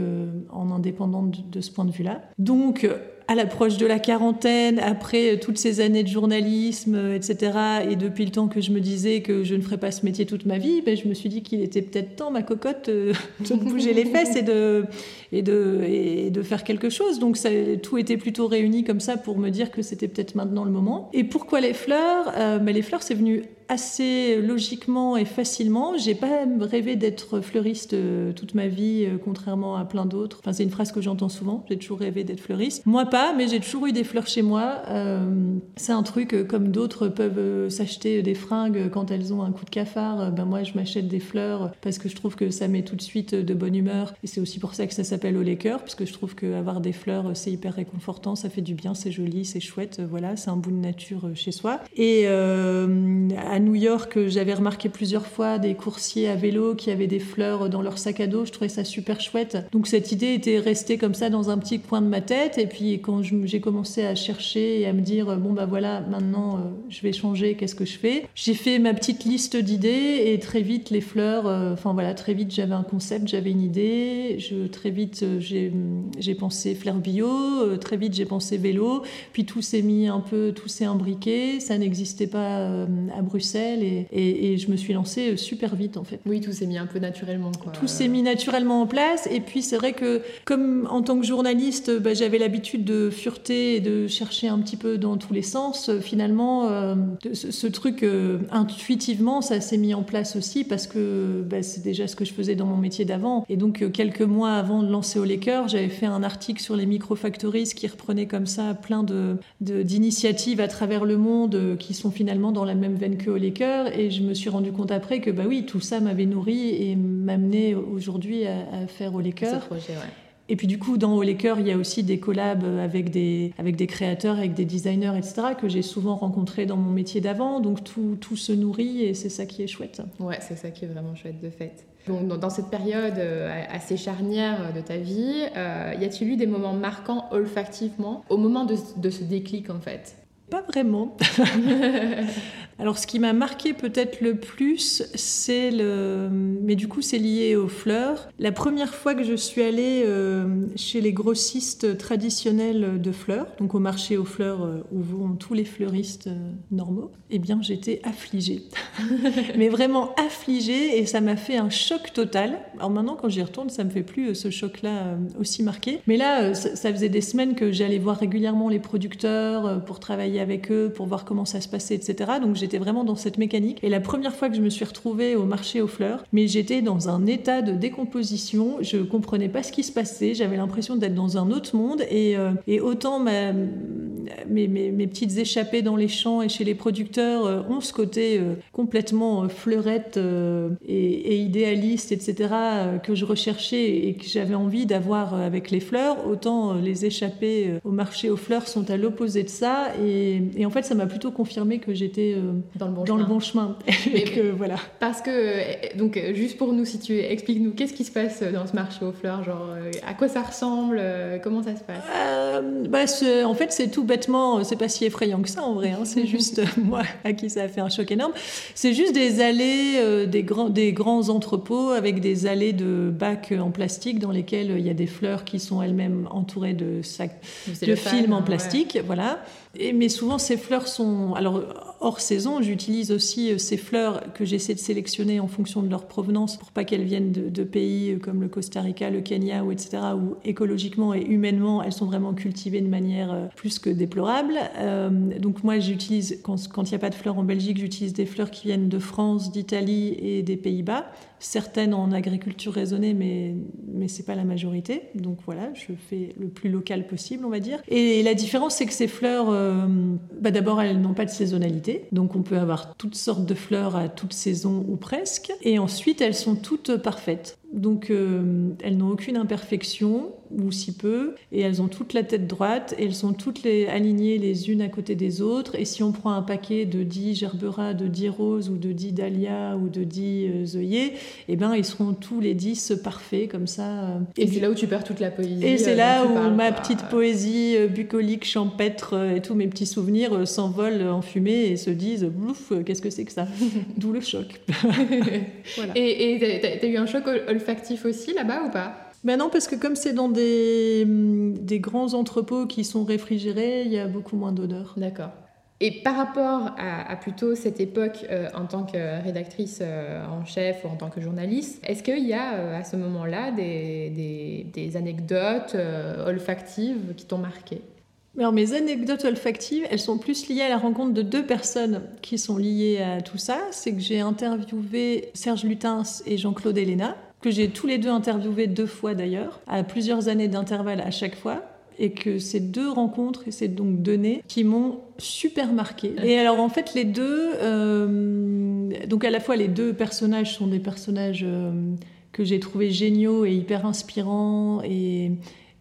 en indépendant de, de ce point de vue-là. Donc à l'approche de la quarantaine, après toutes ces années de journalisme, euh, etc., et depuis le temps que je me disais que je ne ferais pas ce métier toute ma vie, ben, je me suis dit qu'il était peut-être temps, ma cocotte, euh, [laughs] de bouger les fesses et de, et, de, et de faire quelque chose. Donc tout était plutôt réuni comme ça pour me dire que c'était peut-être maintenant le moment. Et pourquoi les fleurs? Euh, ben, Les fleurs, c'est venu assez logiquement et facilement. J'ai pas rêvé d'être fleuriste euh, toute ma vie, euh, contrairement à plein d'autres. Enfin, c'est une phrase que j'entends souvent. J'ai toujours rêvé d'être fleuriste. Moi pas, mais j'ai toujours eu des fleurs chez moi. Euh, c'est un truc comme d'autres peuvent s'acheter des fringues quand elles ont un coup de cafard. Ben moi, je m'achète des fleurs parce que je trouve que ça met tout de suite de bonne humeur. Et c'est aussi pour ça que ça s'appelle au cœurs, parce que je trouve qu'avoir des fleurs, c'est hyper réconfortant, ça fait du bien, c'est joli, c'est chouette. Voilà, c'est un bout de nature chez soi. Et New York, j'avais remarqué plusieurs fois des coursiers à vélo qui avaient des fleurs dans leur sac à dos. Je trouvais ça super chouette. Donc cette idée était restée comme ça dans un petit coin de ma tête. Et puis quand j'ai commencé à chercher et à me dire bon bah voilà maintenant euh, je vais changer, qu'est-ce que je fais? J'ai fait ma petite liste d'idées et très vite les fleurs. Euh, enfin voilà, très vite j'avais un concept, j'avais une idée. Je très vite euh, j'ai pensé fleurs bio. Très vite j'ai pensé vélo. Puis tout s'est mis un peu, tout s'est imbriqué. Ça n'existait pas à Bruxelles Bruxelles et, et, je me suis lancée super vite en fait. Oui, tout s'est mis un peu naturellement. Quoi. Tout s'est mis naturellement en place et puis c'est vrai que comme en tant que journaliste, bah, j'avais l'habitude de fureter et de chercher un petit peu dans tous les sens. Finalement, euh, ce, truc euh, intuitivement, ça s'est mis en place aussi parce que bah, c'est déjà ce que je faisais dans mon métier d'avant. Et donc euh, quelques mois avant de lancer Au Laker, j'avais fait un article sur les microfactories qui reprenait comme ça plein de, d'initiatives à travers le monde qui sont finalement dans la même veine que Laker. Et je me suis rendu compte après que bah oui, tout ça m'avait nourri et m'amenait aujourd'hui à, faire Au Laker. Et puis du coup, dans Au Laker, il y a aussi des collabs avec des, avec des créateurs, avec des designers, etc., que j'ai souvent rencontrés dans mon métier d'avant. Donc tout, tout se nourrit et c'est ça qui est chouette. Ouais, c'est ça qui est vraiment chouette de fait. Donc, dans cette période euh, assez charnière de ta vie, euh, y a-t-il eu des moments marquants olfactivement au moment de, de ce déclic en fait? Pas vraiment. [laughs] Alors ce qui m'a marqué peut-être le plus, c'est le... Mais du coup c'est lié aux fleurs. La première fois que je suis allée euh, chez les grossistes traditionnels de fleurs, donc au marché aux fleurs euh, où vont tous les fleuristes euh, normaux, eh bien j'étais affligée. [laughs] Mais vraiment affligée et ça m'a fait un choc total. Alors maintenant quand j'y retourne, ça me fait plus ce choc-là aussi marqué. Mais là, ça faisait des semaines que j'allais voir régulièrement les producteurs pour travailler avec eux, pour voir comment ça se passait, etc. Donc vraiment dans cette mécanique. Et la première fois que je me suis retrouvée au marché aux fleurs, mais j'étais dans un état de décomposition. Je comprenais pas ce qui se passait. J'avais l'impression d'être dans un autre monde. Et, euh, et autant mes, mes, petites échappées dans les champs et chez les producteurs euh, ont ce côté euh, complètement fleurette et, idéaliste, etc., que je recherchais et que j'avais envie d'avoir avec les fleurs. Autant les échappées au marché aux fleurs sont à l'opposé de ça. Et, en fait, ça m'a plutôt confirmé que j'étais dans le bon dans chemin. Le bon chemin. [laughs] et que, voilà. Parce que, donc, juste pour nous situer, explique-nous qu'est-ce qui se passe dans ce marché aux fleurs, genre euh, à quoi ça ressemble, euh, comment ça se passe? Euh, bah, En fait, c'est tout bêtement, c'est pas si effrayant que ça en vrai. Hein. c'est [laughs] juste moi à qui ça a fait un choc énorme. C'est juste des allées, des grands, des grands entrepôts avec des allées de bacs en plastique dans lesquels il y a des fleurs qui sont elles-mêmes entourées de sacs de films en plastique, voilà. Et, mais souvent ces fleurs sont alors hors saison. J'utilise aussi euh, ces fleurs que j'essaie de sélectionner en fonction de leur provenance pour pas qu'elles viennent de, pays euh, comme le Costa Rica, le Kenya ou etc. où écologiquement et humainement elles sont vraiment cultivées de manière euh, plus que déplorable. donc moi j'utilise quand il n'y a pas de fleurs en Belgique, j'utilise des fleurs qui viennent de France, d'Italie et des Pays-Bas certaines en agriculture raisonnée, mais, mais ce n'est pas la majorité. Donc voilà, je fais le plus local possible, on va dire. Et la différence, c'est que ces fleurs, euh, bah d'abord, elles n'ont pas de saisonnalité. Donc on peut avoir toutes sortes de fleurs à toute saison ou presque. Et ensuite, elles sont toutes parfaites. Donc euh, elles n'ont aucune imperfection, ou si peu, et elles ont toute la tête droite, et elles sont toutes les, alignées les unes à côté des autres. Et si on prend un paquet de 10 gerbera, de 10 roses, ou de 10 dahlias, ou de 10 euh, œillets, eh ben, ils seront tous les 10 parfaits, comme ça. Euh. Et, c'est là où tu perds toute la poésie. Et c'est là où ma petite poésie bucolique, champêtre, et tous mes petits souvenirs s'envolent en fumée et se disent, bouf, qu'est-ce que c'est que ça? D'où le choc. [laughs] voilà. Et t'as eu un choc olfactif aussi là-bas ou pas? Ben non, parce que comme c'est dans des, des grands entrepôts qui sont réfrigérés, il y a beaucoup moins d'odeur. D'accord. Et par rapport à, plutôt cette époque euh, en tant que rédactrice euh, en chef ou en tant que journaliste, est-ce qu'il y a euh, à ce moment-là des, des, des, anecdotes olfactives qui t'ont marqué? Alors mes anecdotes olfactives, elles sont plus liées à la rencontre de deux personnes qui sont liées à tout ça. C'est que j'ai interviewé Serge Lutens et Jean-Claude Héléna, que j'ai tous les deux interviewés deux fois d'ailleurs, à plusieurs années d'intervalle à chaque fois et que ces deux rencontres et ces donc données qui m'ont super marqué. Et alors en fait les deux, euh, donc à la fois les deux personnages sont des personnages euh, que j'ai trouvés géniaux et hyper inspirants et,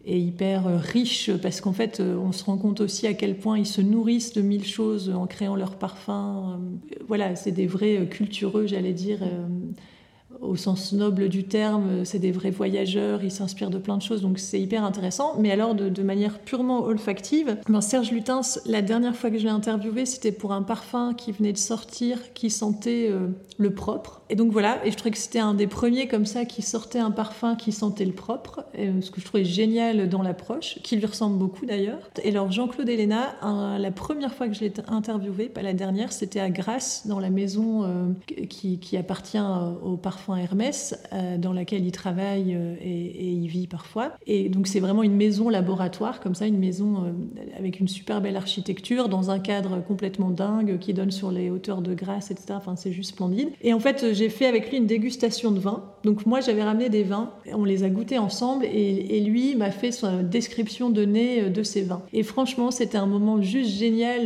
et hyper euh, riches parce qu'en fait on se rend compte aussi à quel point ils se nourrissent de mille choses en créant leur parfum. Voilà, c'est des vrais cultureux j'allais dire au sens noble du terme, c'est des vrais voyageurs, ils s'inspirent de plein de choses, donc c'est hyper intéressant. Mais alors, de, manière purement olfactive, ben Serge Lutens, la dernière fois que je l'ai interviewé, c'était pour un parfum qui venait de sortir, qui sentait euh, le propre. Et donc voilà, et je trouvais que c'était un des premiers comme ça qui sortait un parfum qui sentait le propre, ce que je trouvais génial dans l'approche, qui lui ressemble beaucoup d'ailleurs. Et alors Jean-Claude Elena, la première fois que je l'ai interviewé, pas la dernière, c'était à Grasse, dans la maison euh, qui, appartient au parfum Hermès, euh, dans laquelle il travaille euh, et, il vit parfois. Et donc c'est vraiment une maison laboratoire, comme ça, une maison avec une super belle architecture, dans un cadre complètement dingue, qui donne sur les hauteurs de Grasse, etc. Enfin, c'est juste splendide. Et en fait, j'ai fait avec lui une dégustation de vin. Donc moi, j'avais ramené des vins, on les a goûtés ensemble, et, lui m'a fait sa description de nez de ces vins. Et franchement, c'était un moment juste génial.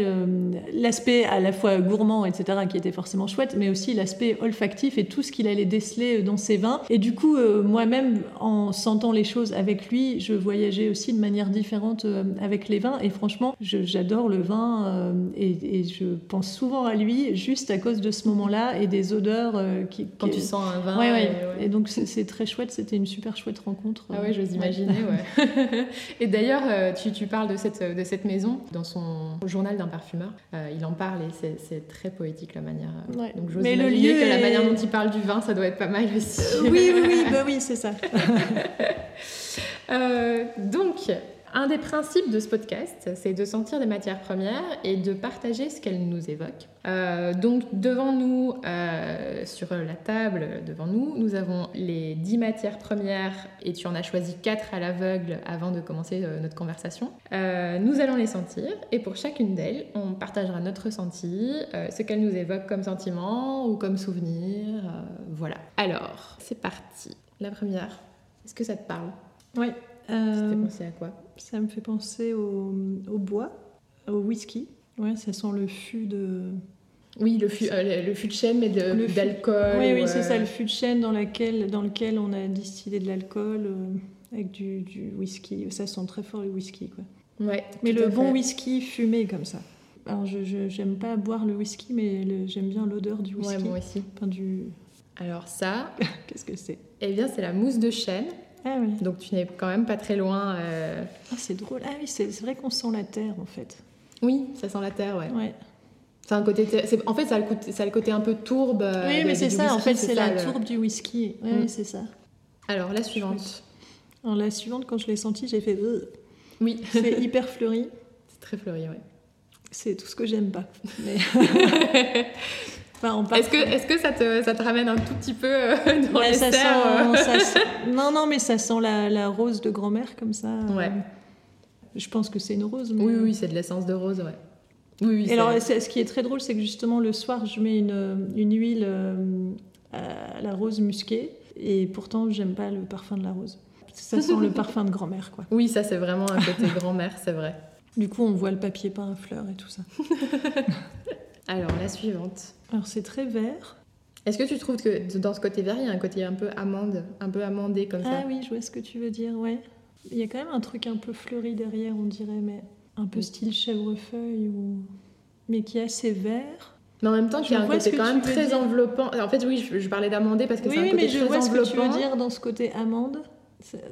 L'aspect à la fois gourmand, etc., qui était forcément chouette, mais aussi l'aspect olfactif et tout ce qu'il allait déceler dans ses vins. Et du coup, euh, moi-même, en sentant les choses avec lui, je voyageais aussi de manière différente euh, avec les vins. Et franchement, j'adore le vin euh, et, je pense souvent à lui juste à cause de ce moment-là et des odeurs qui. Quand tu sens un vin. Ouais, ouais. Et donc, c'est très chouette. C'était une super chouette rencontre. Ah ouais, j'ose imaginer, [laughs] ouais. et d'ailleurs, tu, tu, parles de cette, de cette maison dans son journal d'un parfumeur. il en parle et c'est très poétique la manière. Donc, j'ose imaginer le lieu que la manière dont il parle du vin, ça doit être pas mal aussi. oui, oui, oui, bah oui c'est ça. [laughs] Euh, donc, un des principes de ce podcast, c'est de sentir des matières premières et de partager ce qu'elles nous évoquent. Euh, donc devant nous, euh, sur la table devant nous, nous avons les 10 matières premières et tu en as choisi 4 à l'aveugle avant de commencer euh, notre conversation. nous allons les sentir et pour chacune d'elles, on partagera notre ressenti, ce qu'elles nous évoquent comme sentiment ou comme souvenir. voilà. Alors, c'est parti. La première, est-ce que ça te parle? Oui. Ça te fait penser à quoi? ça me fait penser au, bois, au whisky. Ouais, ça sent le fût de. Oui, le fût, euh, le fût de chêne, mais d'alcool. Oui, oui, c'est ça, le fût de chêne dans, laquelle, dans lequel on a distillé de l'alcool euh, avec du, du, whisky. Ça sent très fort le whisky, quoi. Ouais, mais le bon whisky fumé comme ça. Alors, je j'aime pas boire le whisky, mais j'aime bien l'odeur du whisky. Ouais, moi aussi. Enfin, du... Alors ça... [laughs] Qu'est-ce que c'est? Eh bien, c'est la mousse de chêne. Ah oui. Donc tu n'es quand même pas très loin. Euh. Ah, c'est drôle. Ah oui, c'est vrai qu'on sent la terre en fait. Oui, ça sent la terre, ouais. ouais. C'est un côté. En fait, ça a, le côté, ça a le côté un peu tourbe. Euh, oui, mais c'est ça. en fait, c'est la tourbe du whisky. Oui, mm. c'est ça. Alors la suivante. Alors la suivante, quand je l'ai sentie, j'ai fait. Oui. C'est hyper fleuri. [laughs] C'est très fleuri, oui. C'est tout ce que j'aime pas. Mais... [laughs] est-ce que, est que ça, te, ça te ramène un tout petit peu euh, [laughs] dans les ça euh [laughs] sent, Non, non, mais ça sent la, la rose de grand-mère comme ça. Ouais. Je pense que c'est une rose. Oui, oui, c'est de l'essence de rose, ouais. Oui, oui, Et alors, ce qui est très drôle, c'est que justement, le soir, je mets une, une huile euh, à la rose musquée. Et pourtant, j'aime pas le parfum de la rose. Ça sent le [laughs] parfum de grand-mère, quoi. Oui, ça, c'est vraiment un côté grand-mère, c'est vrai. Du coup, on voit le papier peint à fleurs et tout ça. alors, la suivante. Alors c'est très vert. Est-ce que tu trouves que dans ce côté vert, il y a un côté un peu amande, un peu amandé comme ça? Ah oui, je vois ce que tu veux dire, ouais. Il y a quand même un truc un peu fleuri derrière, on dirait, mais un peu style chèvrefeuille, ou... mais qui est assez vert. Mais en même temps, qui a un côté quand même très enveloppant. En fait, oui, je, parlais d'amandé parce que c'est un côté mais je vois ce que tu veux dire dans ce côté amande.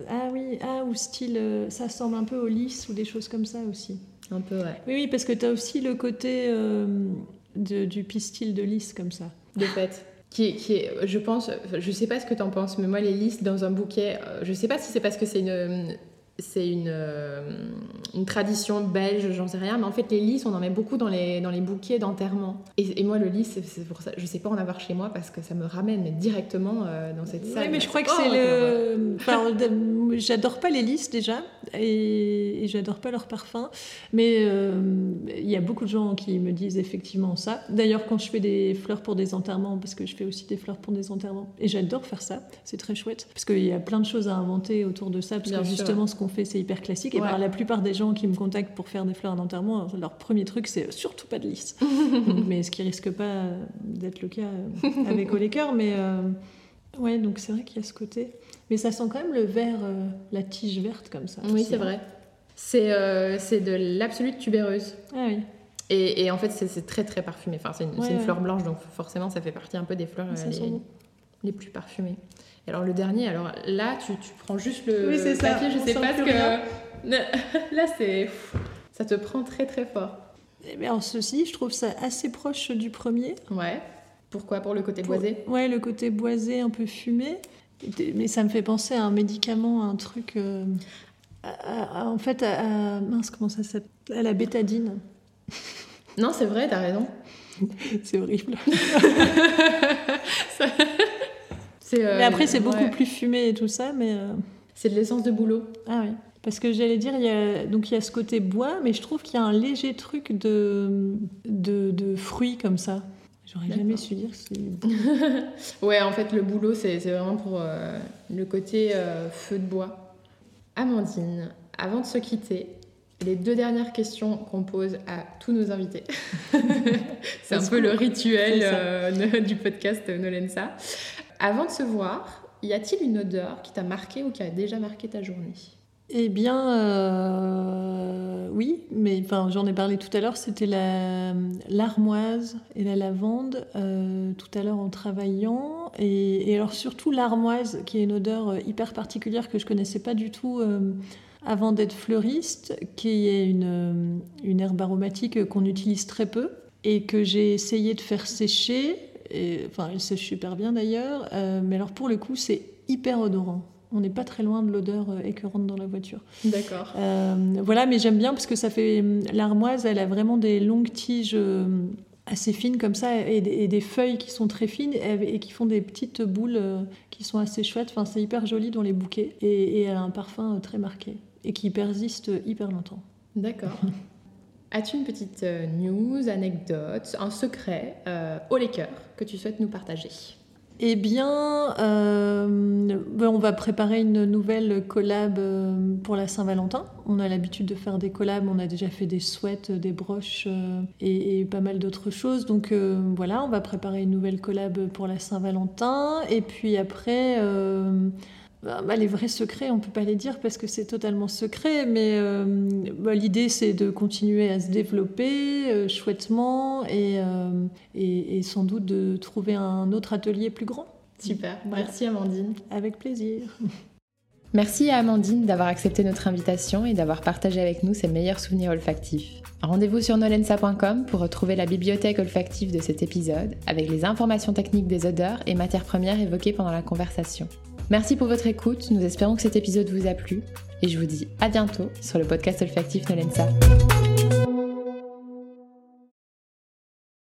Ah oui, ah, ou style, euh, ça ressemble un peu au lys ou des choses comme ça aussi. Un peu, ouais. Oui, oui, parce que tu as aussi le côté euh, du pistil de lys comme ça. De fait. Qui qui est, je pense, je sais pas ce que tu en penses, mais moi les lys dans un bouquet, euh, je sais pas si c'est parce que c'est une, c'est une, euh, une, tradition belge, j'en sais rien, mais en fait les lys, on en met beaucoup dans les, dans les bouquets d'enterrement. Et, moi le lys, c'est pour ça, je sais pas en avoir chez moi parce que ça me ramène directement euh, dans cette salle. Oui, mais je crois que c'est le. Enfin, j'adore pas les lys déjà, et, j'adore pas leur parfum, mais euh, il y a beaucoup de gens qui me disent effectivement ça. D'ailleurs, quand je fais des fleurs pour des enterrements, parce que je fais aussi des fleurs pour des enterrements, et j'adore faire ça, c'est très chouette, parce qu'il y a plein de choses à inventer autour de ça, parce que justement, ce fait, c'est hyper classique. Et la plupart des gens qui me contactent pour faire des fleurs d'enterrement, leur premier truc, c'est surtout pas de lys. [laughs] mais ce qui risque pas d'être le cas euh, avec [laughs] Au Mais euh, ouais, donc c'est vrai qu'il y a ce côté. Mais ça sent quand même le vert, euh, la tige verte comme ça. Oui, c'est vrai. C'est c'est de l'absolute tubéreuse. Ah oui. Et, et en fait, c'est très très parfumé. Enfin, c'est une, une, fleur blanche, donc forcément, ça fait partie un peu des fleurs. Bon. les plus parfumés. Et alors le dernier, alors là, tu, tu prends juste le Oui, c'est ça. papier, je On sais pas ce que... [laughs] là, c'est... Ça te prend très très fort. Eh bien, ceci, je trouve ça assez proche du premier. Ouais. Pourquoi? Pour le côté Pour- boisé? Ouais, le côté boisé, un peu fumé. Mais ça me fait penser à un médicament, à un truc. euh, à- à- en fait, à, à- mince, comment ça s'appelle? À la bétadine. [laughs] Non, c'est vrai, t'as raison. [laughs] C'est horrible. [laughs] Euh, mais après, c'est beaucoup plus fumé et tout ça, mais. euh, C'est de l'essence de boulot. Ah oui. Parce que j'allais dire, il y a, donc il y a ce côté bois, mais je trouve qu'il y a un léger truc de, de, de fruits comme ça. J'aurais jamais su dire si. [laughs] Ouais, en fait, le boulot, c'est vraiment pour euh, le côté euh, feu de bois. Amandine, avant de se quitter, les deux dernières questions qu'on pose à tous nos invités. [laughs] c'est un peu le rituel euh, du podcast Nolensa. Avant de se voir, y a-t-il une odeur qui t'a marqué ou qui a déjà marqué ta journée? Eh bien, euh, oui, mais enfin, j'en ai parlé tout à l'heure, c'était la- l'armoise et la lavande euh, tout à l'heure en travaillant. Et, alors surtout l'armoise, qui est une odeur euh, hyper particulière que je connaissais pas du tout avant d'être fleuriste, qui est une, une herbe aromatique qu'on utilise très peu et que j'ai essayé de faire sécher. Et, enfin, elle sèche super bien d'ailleurs, mais alors pour le coup, c'est hyper odorant. On n'est pas très loin de l'odeur euh, écœurante dans la voiture. D'accord. Euh, voilà, mais j'aime bien parce que ça fait. L'armoise, elle a vraiment des longues tiges euh, assez fines comme ça et, des- et des feuilles qui sont très fines et, et qui font des petites boules euh, qui sont assez chouettes. Enfin, c'est hyper joli dans les bouquets et, et elle a un parfum euh, très marqué et qui persiste hyper longtemps. D'accord. [laughs] As-tu une petite euh, news, anecdote, un secret euh, au liqueur que tu souhaites nous partager? Eh bien, euh, ben, on va préparer une nouvelle collab euh, pour la Saint-Valentin. On a l'habitude de faire des collabs, on a déjà fait des sweats, des broches euh, et, pas mal d'autres choses. Donc euh, voilà, on va préparer une nouvelle collab pour la Saint-Valentin. Et puis après, euh, bah, bah, les vrais secrets, on peut pas les dire parce que c'est totalement secret, mais euh, bah, l'idée c'est de continuer à se développer euh, chouettement et, euh, et, et sans doute de trouver un autre atelier plus grand. Super. Voilà. Merci Amandine. Avec plaisir. [laughs] Merci à Amandine d'avoir accepté notre invitation et d'avoir partagé avec nous ses meilleurs souvenirs olfactifs. Rendez-vous sur nolensa.com pour retrouver la bibliothèque olfactive de cet épisode avec les informations techniques des odeurs et matières premières évoquées pendant la conversation. Merci pour votre écoute, nous espérons que cet épisode vous a plu et je vous dis à bientôt sur le podcast olfactif Nolensa.